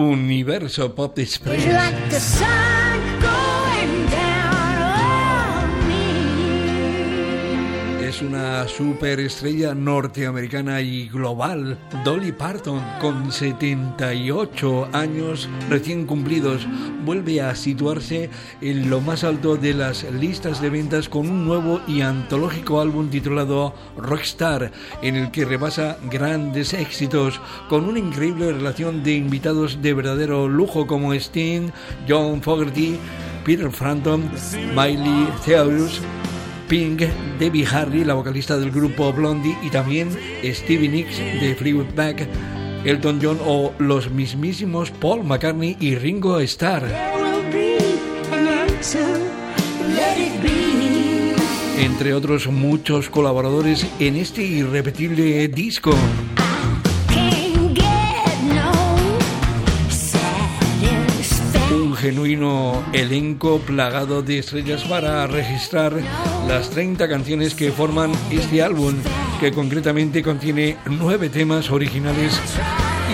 Universo Pop Express. Una superestrella norteamericana y global, Dolly Parton, con 78 años recién cumplidos, vuelve a situarse en lo más alto de las listas de ventas con un nuevo y antológico álbum titulado Rockstar, en el que rebasa grandes éxitos, con una increíble relación de invitados de verdadero lujo como Sting, John Fogerty, Peter Frampton, Miley Cyrus, Pink, Debbie Harry, la vocalista del grupo Blondie, y también Stevie Nicks de Fleetwood Mac, Elton John o los mismísimos Paul McCartney y Ringo Starr. Entre otros muchos colaboradores en este irrepetible disco. Genuino elenco plagado de estrellas para registrar las 30 canciones que forman este álbum, que concretamente contiene 9 temas originales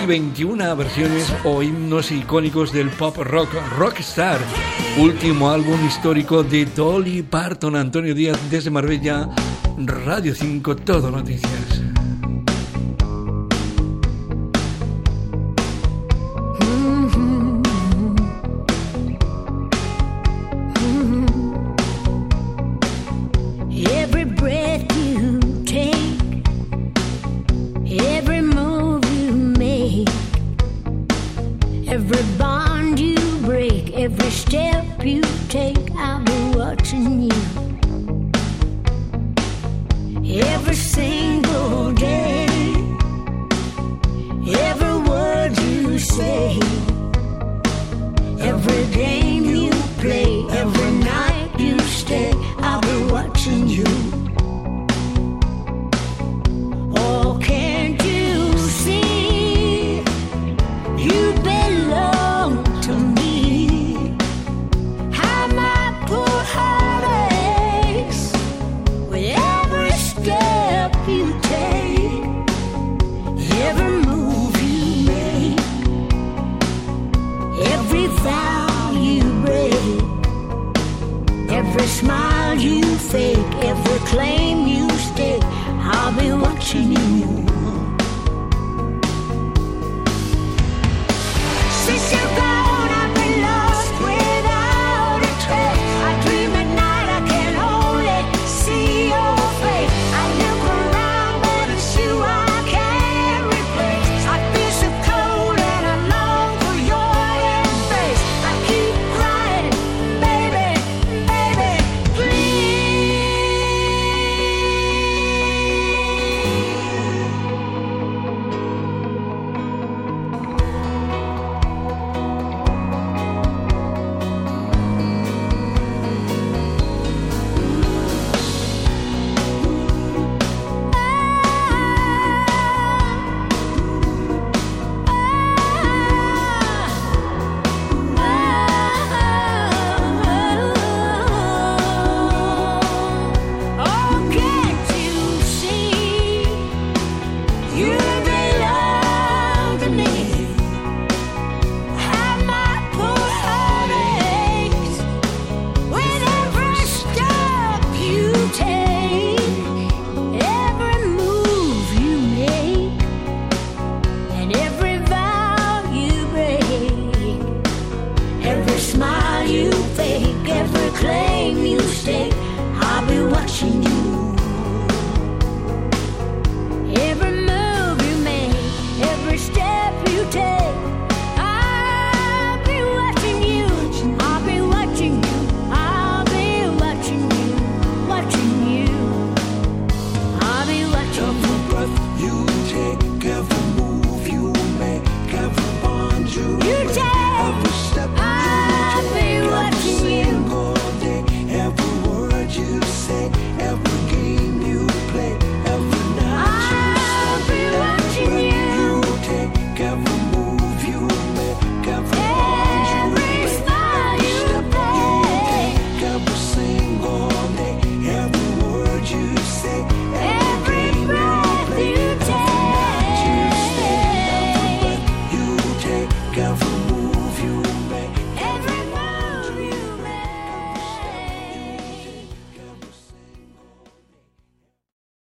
y 21 versiones o himnos icónicos del pop rock Rockstar, último álbum histórico de Dolly Parton, Antonio Díaz desde Marbella, Radio 5, Todo Noticias. Every step you take, I'll be watching you. Every single day, every word you say, every game you play, every night you stay, I'll be watching you. Every smile you fake, every claim you stake, I'll be watching you. Every smile you fake, every claim you stake, I'll be watching you. out